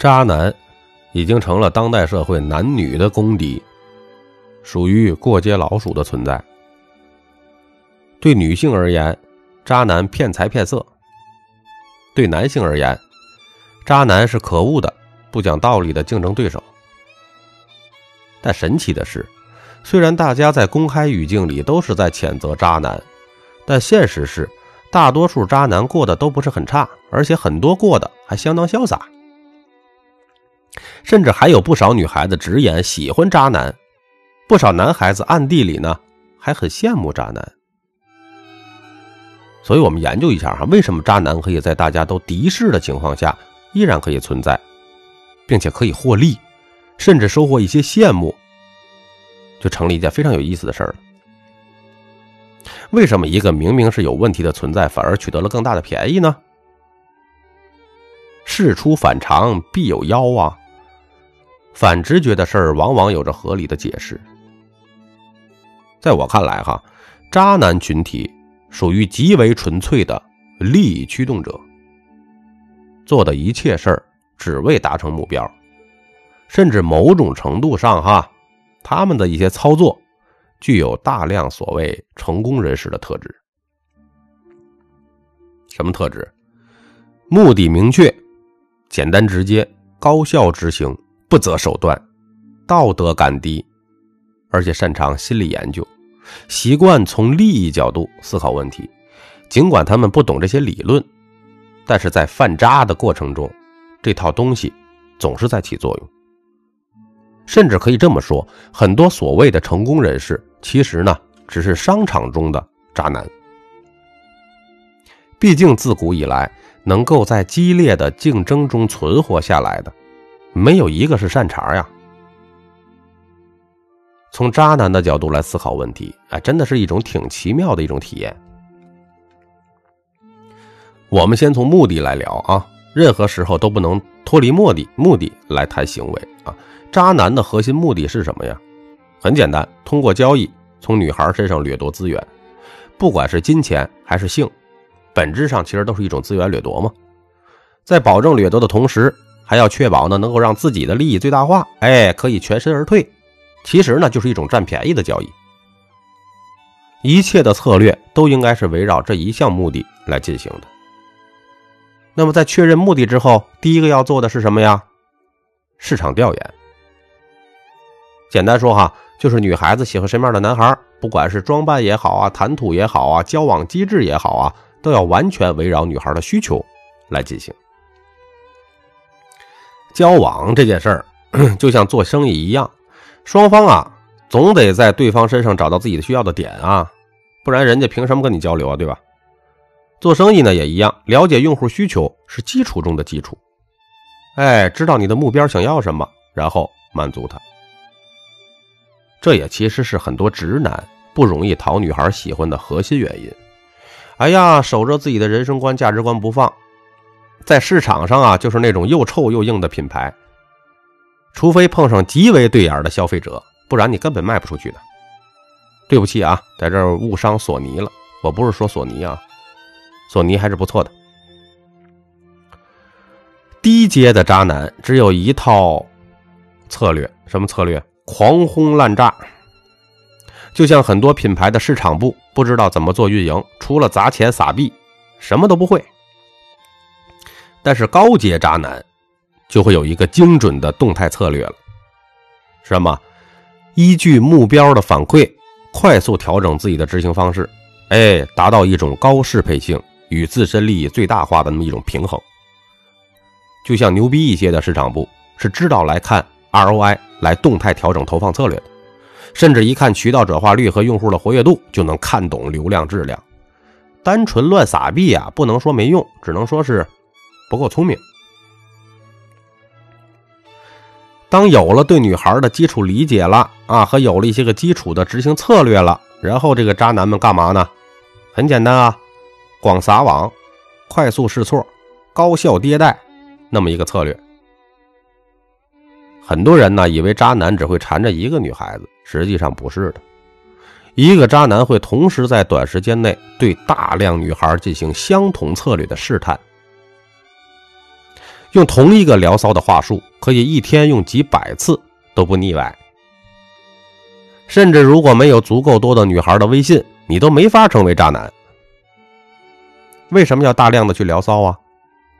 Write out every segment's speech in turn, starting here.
渣男已经成了当代社会男女的公敌，属于过街老鼠的存在。对女性而言，渣男骗财骗色；对男性而言，渣男是可恶的、不讲道理的竞争对手。但神奇的是，虽然大家在公开语境里都是在谴责渣男，但现实是，大多数渣男过得都不是很差，而且很多过得还相当潇洒。甚至还有不少女孩子直言喜欢渣男，不少男孩子暗地里呢还很羡慕渣男。所以，我们研究一下哈，为什么渣男可以在大家都敌视的情况下依然可以存在，并且可以获利，甚至收获一些羡慕，就成了一件非常有意思的事儿了。为什么一个明明是有问题的存在，反而取得了更大的便宜呢？事出反常必有妖啊！反直觉的事儿往往有着合理的解释。在我看来，哈，渣男群体属于极为纯粹的利益驱动者，做的一切事儿只为达成目标，甚至某种程度上，哈，他们的一些操作具有大量所谓成功人士的特质。什么特质？目的明确，简单直接，高效执行。不择手段，道德感低，而且擅长心理研究，习惯从利益角度思考问题。尽管他们不懂这些理论，但是在犯渣的过程中，这套东西总是在起作用。甚至可以这么说，很多所谓的成功人士，其实呢，只是商场中的渣男。毕竟自古以来，能够在激烈的竞争中存活下来的。没有一个是善茬呀！从渣男的角度来思考问题，哎，真的是一种挺奇妙的一种体验。我们先从目的来聊啊，任何时候都不能脱离目的，目的来谈行为啊。渣男的核心目的是什么呀？很简单，通过交易从女孩身上掠夺资源，不管是金钱还是性，本质上其实都是一种资源掠夺嘛。在保证掠夺的同时，还要确保呢，能够让自己的利益最大化，哎，可以全身而退。其实呢，就是一种占便宜的交易。一切的策略都应该是围绕这一项目的来进行的。那么，在确认目的之后，第一个要做的是什么呀？市场调研。简单说哈，就是女孩子喜欢什么样的男孩，不管是装扮也好啊，谈吐也好啊，交往机制也好啊，都要完全围绕女孩的需求来进行。交往这件事儿，就像做生意一样，双方啊总得在对方身上找到自己的需要的点啊，不然人家凭什么跟你交流啊？对吧？做生意呢也一样，了解用户需求是基础中的基础。哎，知道你的目标想要什么，然后满足他。这也其实是很多直男不容易讨女孩喜欢的核心原因。哎呀，守着自己的人生观、价值观不放。在市场上啊，就是那种又臭又硬的品牌，除非碰上极为对眼的消费者，不然你根本卖不出去的。对不起啊，在这儿误伤索尼了。我不是说索尼啊，索尼还是不错的。低阶的渣男只有一套策略，什么策略？狂轰滥炸。就像很多品牌的市场部不知道怎么做运营，除了砸钱撒币，什么都不会。但是高阶渣男就会有一个精准的动态策略了，什么？依据目标的反馈，快速调整自己的执行方式，哎，达到一种高适配性与自身利益最大化的那么一种平衡。就像牛逼一些的市场部是知道来看 ROI 来动态调整投放策略的，甚至一看渠道转化率和用户的活跃度就能看懂流量质量。单纯乱撒币啊，不能说没用，只能说是。不够聪明。当有了对女孩的基础理解了啊，和有了一些个基础的执行策略了，然后这个渣男们干嘛呢？很简单啊，广撒网，快速试错，高效迭代，那么一个策略。很多人呢以为渣男只会缠着一个女孩子，实际上不是的。一个渣男会同时在短时间内对大量女孩进行相同策略的试探。用同一个聊骚的话术，可以一天用几百次都不腻歪。甚至如果没有足够多的女孩的微信，你都没法成为渣男。为什么要大量的去聊骚啊？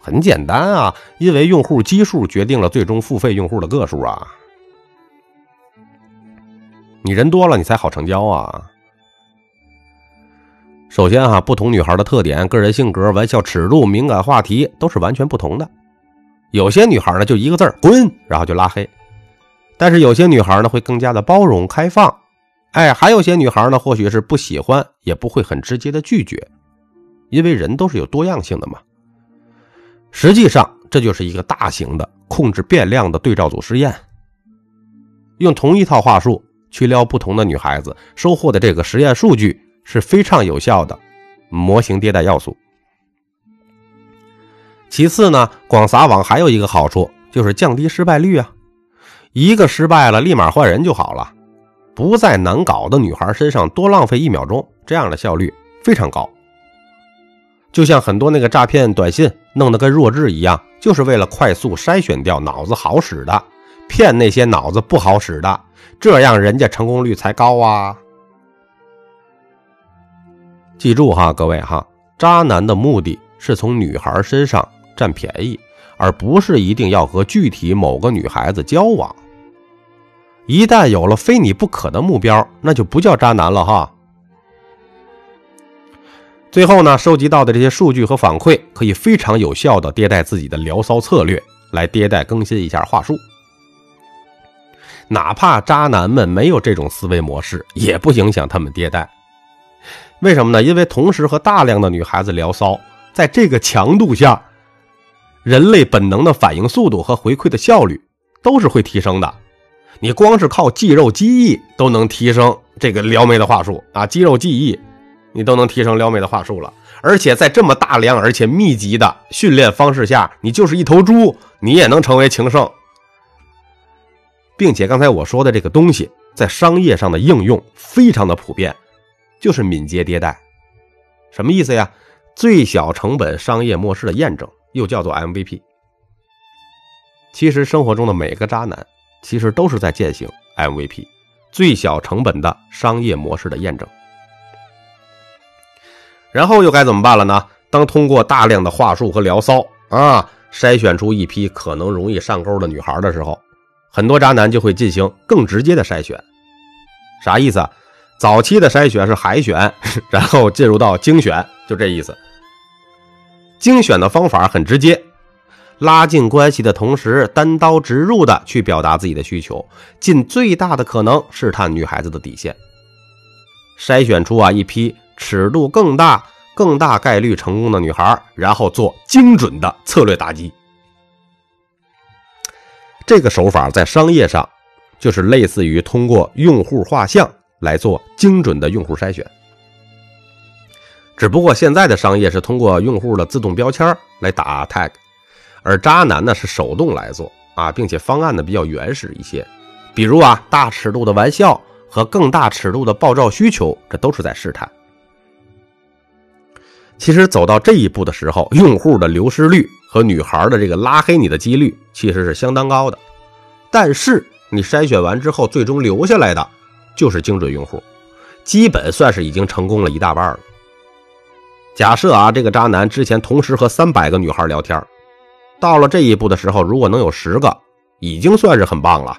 很简单啊，因为用户基数决定了最终付费用户的个数啊。你人多了，你才好成交啊。首先哈，不同女孩的特点、个人性格、玩笑尺度、敏感话题都是完全不同的。有些女孩呢，就一个字儿滚，然后就拉黑。但是有些女孩呢会更加的包容开放，哎，还有些女孩呢或许是不喜欢，也不会很直接的拒绝，因为人都是有多样性的嘛。实际上这就是一个大型的控制变量的对照组实验，用同一套话术去撩不同的女孩子，收获的这个实验数据是非常有效的模型迭代要素。其次呢，广撒网还有一个好处就是降低失败率啊。一个失败了，立马换人就好了，不在难搞的女孩身上多浪费一秒钟，这样的效率非常高。就像很多那个诈骗短信弄得跟弱智一样，就是为了快速筛选掉脑子好使的，骗那些脑子不好使的，这样人家成功率才高啊！记住哈，各位哈，渣男的目的是从女孩身上占便宜，而不是一定要和具体某个女孩子交往。一旦有了非你不可的目标，那就不叫渣男了哈。最后呢，收集到的这些数据和反馈，可以非常有效的迭代自己的聊骚策略，来迭代更新一下话术。哪怕渣男们没有这种思维模式，也不影响他们迭代。为什么呢？因为同时和大量的女孩子聊骚，在这个强度下，人类本能的反应速度和回馈的效率都是会提升的。你光是靠肌肉记忆都能提升这个撩妹的话术啊！肌肉记忆，你都能提升撩妹的话术了。而且在这么大量而且密集的训练方式下，你就是一头猪，你也能成为情圣。并且刚才我说的这个东西，在商业上的应用非常的普遍，就是敏捷迭代。什么意思呀？最小成本商业模式的验证，又叫做 MVP。其实生活中的每个渣男。其实都是在践行 MVP 最小成本的商业模式的验证，然后又该怎么办了呢？当通过大量的话术和聊骚啊，筛选出一批可能容易上钩的女孩的时候，很多渣男就会进行更直接的筛选。啥意思？早期的筛选是海选，然后进入到精选，就这意思。精选的方法很直接。拉近关系的同时，单刀直入的去表达自己的需求，尽最大的可能试探女孩子的底线，筛选出啊一批尺度更大、更大概率成功的女孩，然后做精准的策略打击。这个手法在商业上就是类似于通过用户画像来做精准的用户筛选，只不过现在的商业是通过用户的自动标签来打 tag。而渣男呢是手动来做啊，并且方案呢比较原始一些，比如啊大尺度的玩笑和更大尺度的爆照需求，这都是在试探。其实走到这一步的时候，用户的流失率和女孩的这个拉黑你的几率其实是相当高的。但是你筛选完之后，最终留下来的就是精准用户，基本算是已经成功了一大半了。假设啊这个渣男之前同时和三百个女孩聊天。到了这一步的时候，如果能有十个，已经算是很棒了。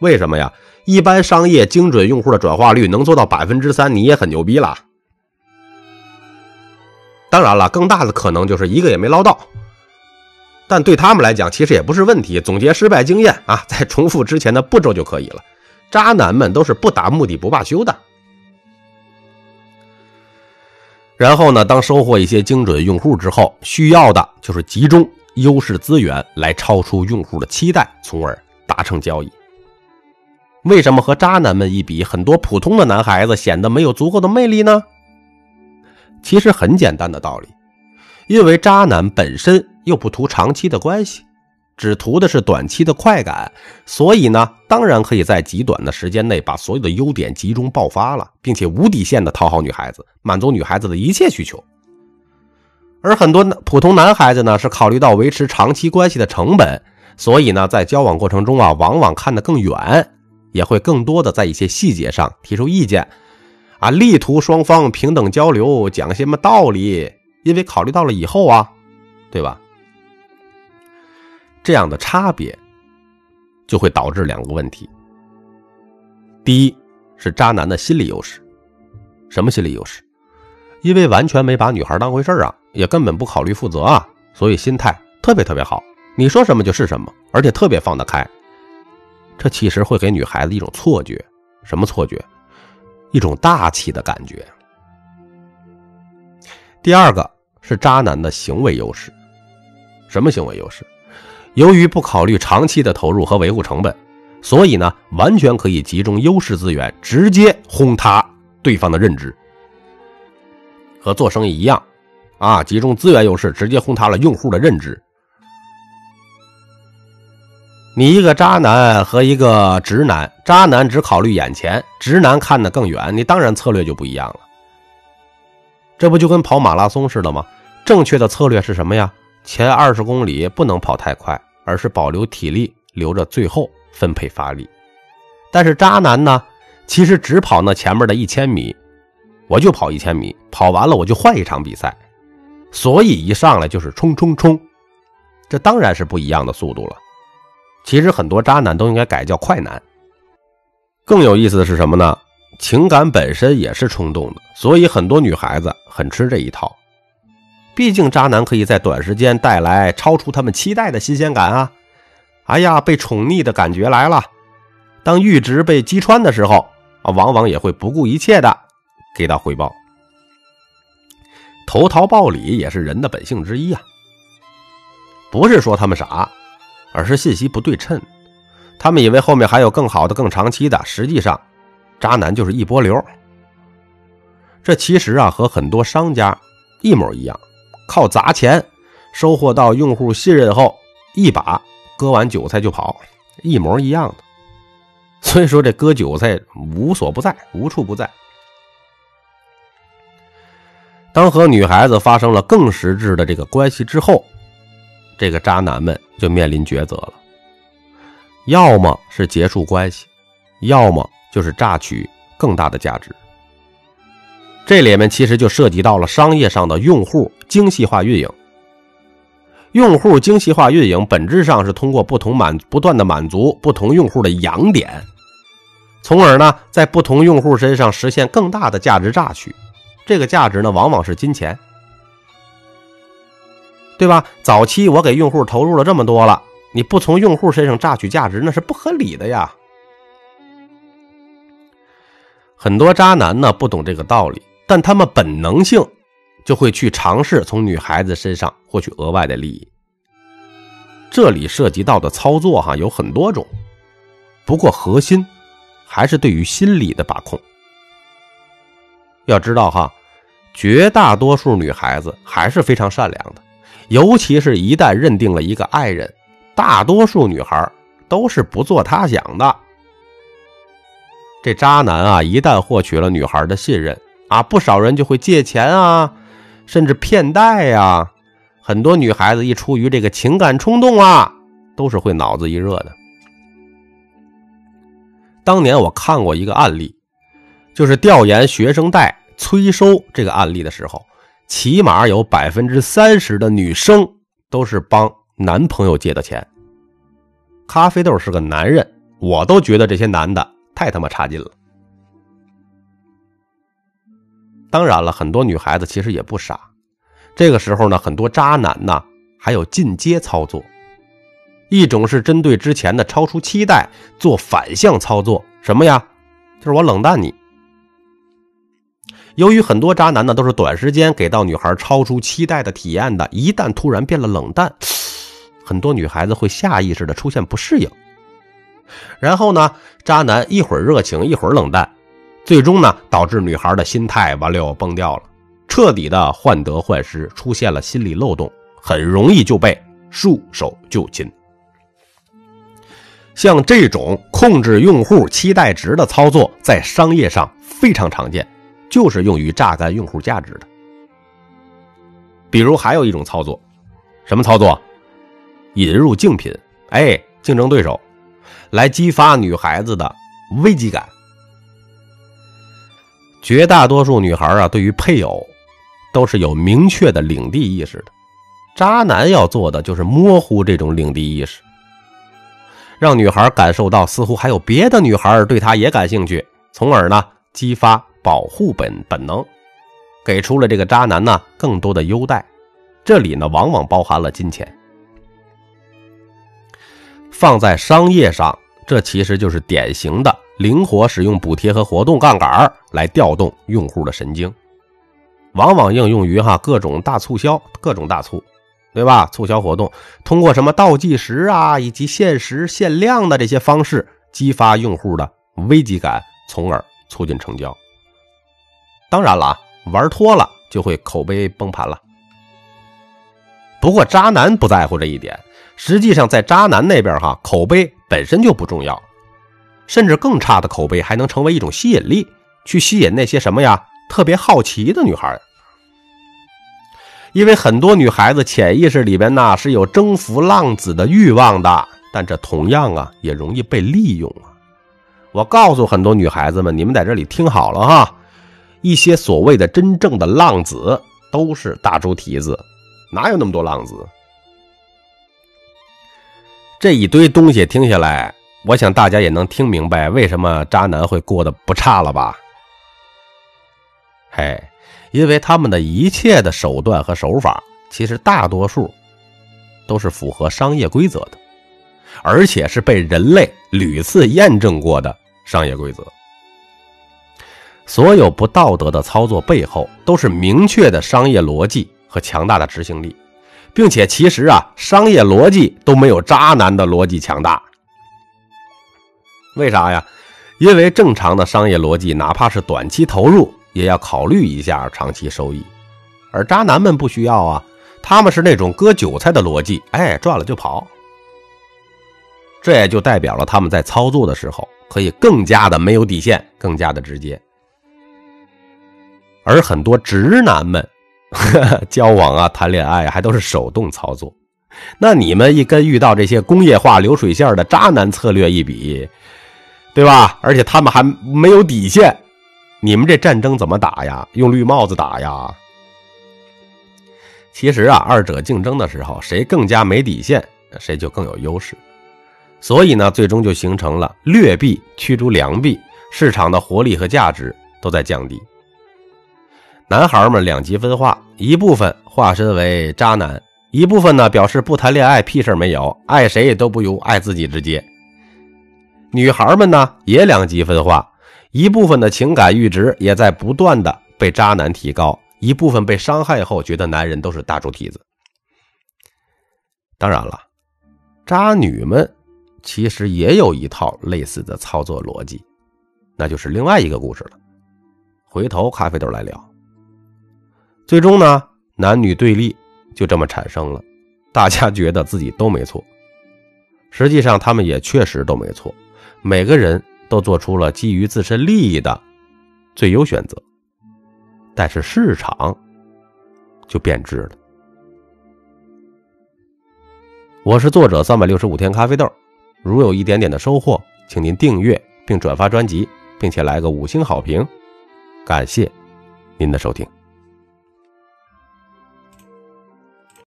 为什么呀？一般商业精准用户的转化率能做到百分之三，你也很牛逼了。当然了，更大的可能就是一个也没捞到，但对他们来讲，其实也不是问题。总结失败经验啊，再重复之前的步骤就可以了。渣男们都是不达目的不罢休的。然后呢，当收获一些精准用户之后，需要的就是集中。优势资源来超出用户的期待，从而达成交易。为什么和渣男们一比，很多普通的男孩子显得没有足够的魅力呢？其实很简单的道理，因为渣男本身又不图长期的关系，只图的是短期的快感，所以呢，当然可以在极短的时间内把所有的优点集中爆发了，并且无底线的讨好女孩子，满足女孩子的一切需求。而很多普通男孩子呢，是考虑到维持长期关系的成本，所以呢，在交往过程中啊，往往看得更远，也会更多的在一些细节上提出意见，啊，力图双方平等交流，讲些什么道理，因为考虑到了以后啊，对吧？这样的差别，就会导致两个问题。第一是渣男的心理优势，什么心理优势？因为完全没把女孩当回事啊，也根本不考虑负责啊，所以心态特别特别好。你说什么就是什么，而且特别放得开。这其实会给女孩子一种错觉，什么错觉？一种大气的感觉。第二个是渣男的行为优势，什么行为优势？由于不考虑长期的投入和维护成本，所以呢，完全可以集中优势资源，直接轰塌对方的认知。和做生意一样，啊，集中资源优势，直接轰塌了用户的认知。你一个渣男和一个直男，渣男只考虑眼前，直男看得更远，你当然策略就不一样了。这不就跟跑马拉松似的吗？正确的策略是什么呀？前二十公里不能跑太快，而是保留体力，留着最后分配发力。但是渣男呢，其实只跑那前面的一千米。我就跑一千米，跑完了我就换一场比赛，所以一上来就是冲冲冲，这当然是不一样的速度了。其实很多渣男都应该改叫快男。更有意思的是什么呢？情感本身也是冲动的，所以很多女孩子很吃这一套。毕竟渣男可以在短时间带来超出他们期待的新鲜感啊！哎呀，被宠溺的感觉来了。当阈值被击穿的时候啊，往往也会不顾一切的。给到回报，投桃报李也是人的本性之一啊。不是说他们傻，而是信息不对称。他们以为后面还有更好的、更长期的，实际上，渣男就是一波流。这其实啊，和很多商家一模一样，靠砸钱收获到用户信任后，一把割完韭菜就跑，一模一样的。所以说，这割韭菜无所不在，无处不在。当和女孩子发生了更实质的这个关系之后，这个渣男们就面临抉择了：要么是结束关系，要么就是榨取更大的价值。这里面其实就涉及到了商业上的用户精细化运营。用户精细化运营本质上是通过不同满不断的满足不同用户的痒点，从而呢在不同用户身上实现更大的价值榨取。这个价值呢，往往是金钱，对吧？早期我给用户投入了这么多了，你不从用户身上榨取价值，那是不合理的呀。很多渣男呢不懂这个道理，但他们本能性就会去尝试从女孩子身上获取额外的利益。这里涉及到的操作哈有很多种，不过核心还是对于心理的把控。要知道哈，绝大多数女孩子还是非常善良的，尤其是一旦认定了一个爱人，大多数女孩都是不做他想的。这渣男啊，一旦获取了女孩的信任啊，不少人就会借钱啊，甚至骗贷呀。很多女孩子一出于这个情感冲动啊，都是会脑子一热的。当年我看过一个案例。就是调研学生贷催收这个案例的时候，起码有百分之三十的女生都是帮男朋友借的钱。咖啡豆是个男人，我都觉得这些男的太他妈差劲了。当然了，很多女孩子其实也不傻，这个时候呢，很多渣男呢还有进阶操作，一种是针对之前的超出期待做反向操作，什么呀？就是我冷淡你。由于很多渣男呢都是短时间给到女孩超出期待的体验的，一旦突然变了冷淡，很多女孩子会下意识的出现不适应。然后呢，渣男一会儿热情一会儿冷淡，最终呢导致女孩的心态完了崩掉了，彻底的患得患失，出现了心理漏洞，很容易就被束手就擒。像这种控制用户期待值的操作，在商业上非常常见。就是用于榨干用户价值的。比如还有一种操作，什么操作？引入竞品，哎，竞争对手，来激发女孩子的危机感。绝大多数女孩啊，对于配偶都是有明确的领地意识的。渣男要做的就是模糊这种领地意识，让女孩感受到似乎还有别的女孩对他也感兴趣，从而呢激发保护本本能，给出了这个渣男呢更多的优待。这里呢往往包含了金钱。放在商业上，这其实就是典型的灵活使用补贴和活动杠杆来调动用户的神经，往往应用于哈各种大促销、各种大促，对吧？促销活动通过什么倒计时啊，以及限时限量的这些方式，激发用户的危机感，从而促进成交。当然了，玩脱了就会口碑崩盘了。不过渣男不在乎这一点。实际上，在渣男那边，哈，口碑本身就不重要，甚至更差的口碑还能成为一种吸引力，去吸引那些什么呀，特别好奇的女孩。因为很多女孩子潜意识里边呢是有征服浪子的欲望的，但这同样啊也容易被利用啊。我告诉很多女孩子们，你们在这里听好了哈，一些所谓的真正的浪子都是大猪蹄子，哪有那么多浪子？这一堆东西听下来，我想大家也能听明白为什么渣男会过得不差了吧？嘿，因为他们的一切的手段和手法，其实大多数都是符合商业规则的，而且是被人类屡次验证过的商业规则。所有不道德的操作背后，都是明确的商业逻辑和强大的执行力。并且其实啊，商业逻辑都没有渣男的逻辑强大。为啥呀？因为正常的商业逻辑，哪怕是短期投入，也要考虑一下长期收益。而渣男们不需要啊，他们是那种割韭菜的逻辑，哎，赚了就跑。这也就代表了他们在操作的时候，可以更加的没有底线，更加的直接。而很多直男们。交往啊，谈恋爱还都是手动操作，那你们一跟遇到这些工业化流水线的渣男策略一比，对吧？而且他们还没有底线，你们这战争怎么打呀？用绿帽子打呀？其实啊，二者竞争的时候，谁更加没底线，谁就更有优势。所以呢，最终就形成了劣币驱逐良币，市场的活力和价值都在降低。男孩们两极分化，一部分化身为渣男，一部分呢表示不谈恋爱屁事没有，爱谁都不如爱自己直接。女孩们呢也两极分化，一部分的情感阈值也在不断的被渣男提高，一部分被伤害后觉得男人都是大猪蹄子。当然了，渣女们其实也有一套类似的操作逻辑，那就是另外一个故事了。回头咖啡豆来聊。最终呢，男女对立就这么产生了，大家觉得自己都没错，实际上他们也确实都没错，每个人都做出了基于自身利益的最优选择，但是市场就变质了。我是作者三百六十五天咖啡豆，如有一点点的收获，请您订阅并转发专辑，并且来个五星好评，感谢您的收听。